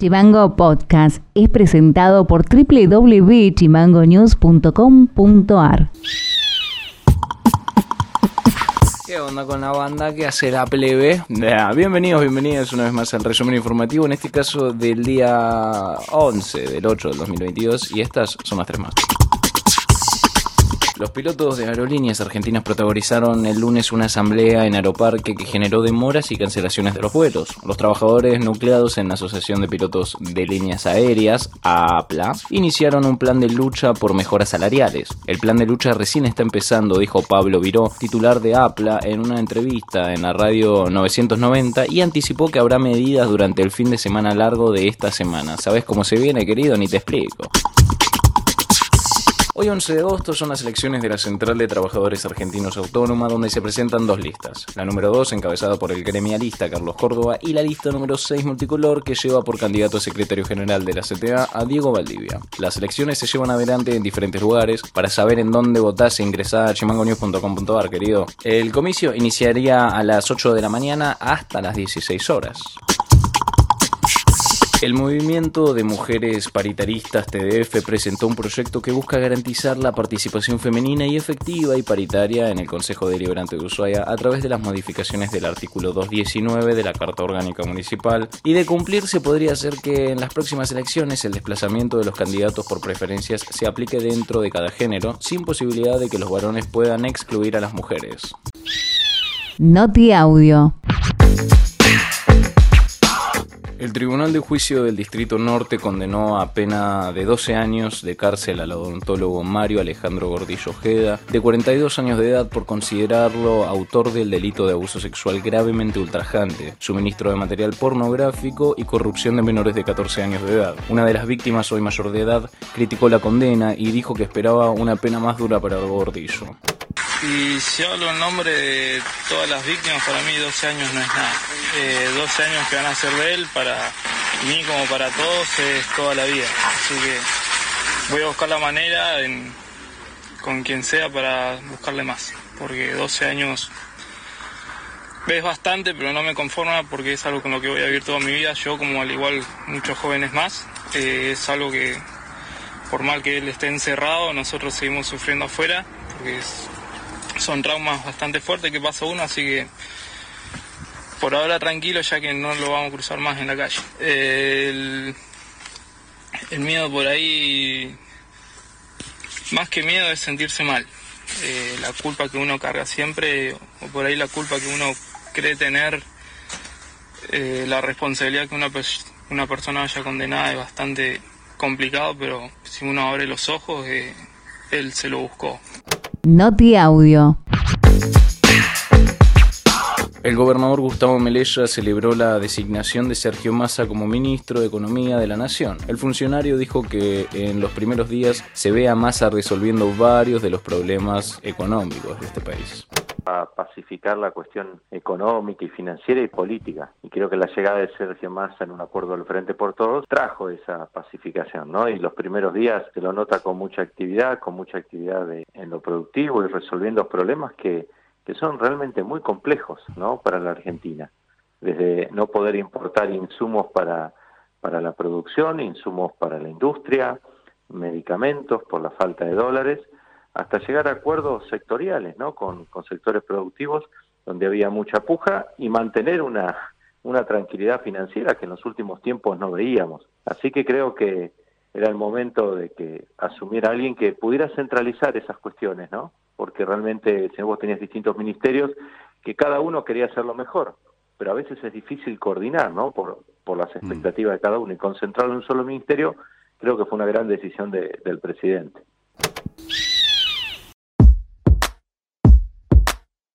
Chimango Podcast es presentado por www.chimangonews.com.ar. ¿Qué onda con la banda? ¿Qué hace la plebe? Bienvenidos, bienvenidas una vez más al resumen informativo, en este caso del día 11 del 8 del 2022, y estas son las tres más. Los pilotos de aerolíneas argentinas protagonizaron el lunes una asamblea en Aeroparque que generó demoras y cancelaciones de los vuelos. Los trabajadores nucleados en la Asociación de Pilotos de Líneas Aéreas, APLA, iniciaron un plan de lucha por mejoras salariales. El plan de lucha recién está empezando, dijo Pablo Viró, titular de APLA, en una entrevista en la radio 990 y anticipó que habrá medidas durante el fin de semana largo de esta semana. ¿Sabes cómo se viene, querido? Ni te explico. Hoy 11 de agosto son las elecciones de la Central de Trabajadores Argentinos Autónoma donde se presentan dos listas. La número 2 encabezada por el gremialista Carlos Córdoba y la lista número 6 multicolor que lleva por candidato a secretario general de la CTA a Diego Valdivia. Las elecciones se llevan adelante en diferentes lugares. Para saber en dónde votás ingresá a chimangonews.com.ar querido. El comicio iniciaría a las 8 de la mañana hasta las 16 horas. El movimiento de mujeres paritaristas TDF presentó un proyecto que busca garantizar la participación femenina y efectiva y paritaria en el Consejo Deliberante de Ushuaia a través de las modificaciones del artículo 219 de la Carta Orgánica Municipal y de cumplirse podría ser que en las próximas elecciones el desplazamiento de los candidatos por preferencias se aplique dentro de cada género sin posibilidad de que los varones puedan excluir a las mujeres. Noti Audio. Tribunal de Juicio del Distrito Norte condenó a pena de 12 años de cárcel al odontólogo Mario Alejandro Gordillo Ojeda, de 42 años de edad, por considerarlo autor del delito de abuso sexual gravemente ultrajante, suministro de material pornográfico y corrupción de menores de 14 años de edad. Una de las víctimas, hoy mayor de edad, criticó la condena y dijo que esperaba una pena más dura para Gordillo. Y si hablo en nombre de todas las víctimas, para mí 12 años no es nada. Eh, 12 años que van a ser de él, para mí como para todos, es toda la vida. Así que voy a buscar la manera con quien sea para buscarle más. Porque 12 años es bastante, pero no me conforma porque es algo con lo que voy a vivir toda mi vida. Yo, como al igual muchos jóvenes más, eh, es algo que, por mal que él esté encerrado, nosotros seguimos sufriendo afuera. Porque son traumas bastante fuertes que pasa uno, así que por ahora tranquilo ya que no lo vamos a cruzar más en la calle. El, miedo por ahí, más que miedo es sentirse mal. Eh, la culpa que uno carga siempre, o por ahí la culpa que uno cree tener, eh, la responsabilidad que una, una persona haya condenada es bastante complicado, pero si uno abre los ojos, eh, él se lo buscó. Noti Audio. El gobernador Gustavo Melella celebró la designación de Sergio Massa como ministro de Economía de la Nación. El funcionario dijo que en los primeros días se ve a Massa resolviendo varios de los problemas económicos de este país. A pacificar la cuestión económica y financiera y política. Y creo que la llegada de Sergio Massa en un acuerdo del Frente por Todos trajo esa pacificación, ¿no? Y los primeros días se lo nota con mucha actividad, con mucha actividad de- en lo productivo y resolviendo problemas que, que son realmente muy complejos, ¿no? Para la Argentina. Desde no poder importar insumos para, para la producción, insumos para la industria, medicamentos por la falta de dólares, hasta llegar a acuerdos sectoriales, ¿no? Con, con sectores productivos donde había mucha puja y mantener una, una tranquilidad financiera que en los últimos tiempos no veíamos. Así que creo que era el momento de que asumiera alguien que pudiera centralizar esas cuestiones, ¿no? Porque realmente, si vos tenías distintos ministerios, que cada uno quería hacerlo mejor, pero a veces es difícil coordinar, ¿no? Por, por las expectativas de cada uno y concentrarlo en un solo ministerio, creo que fue una gran decisión de- del presidente.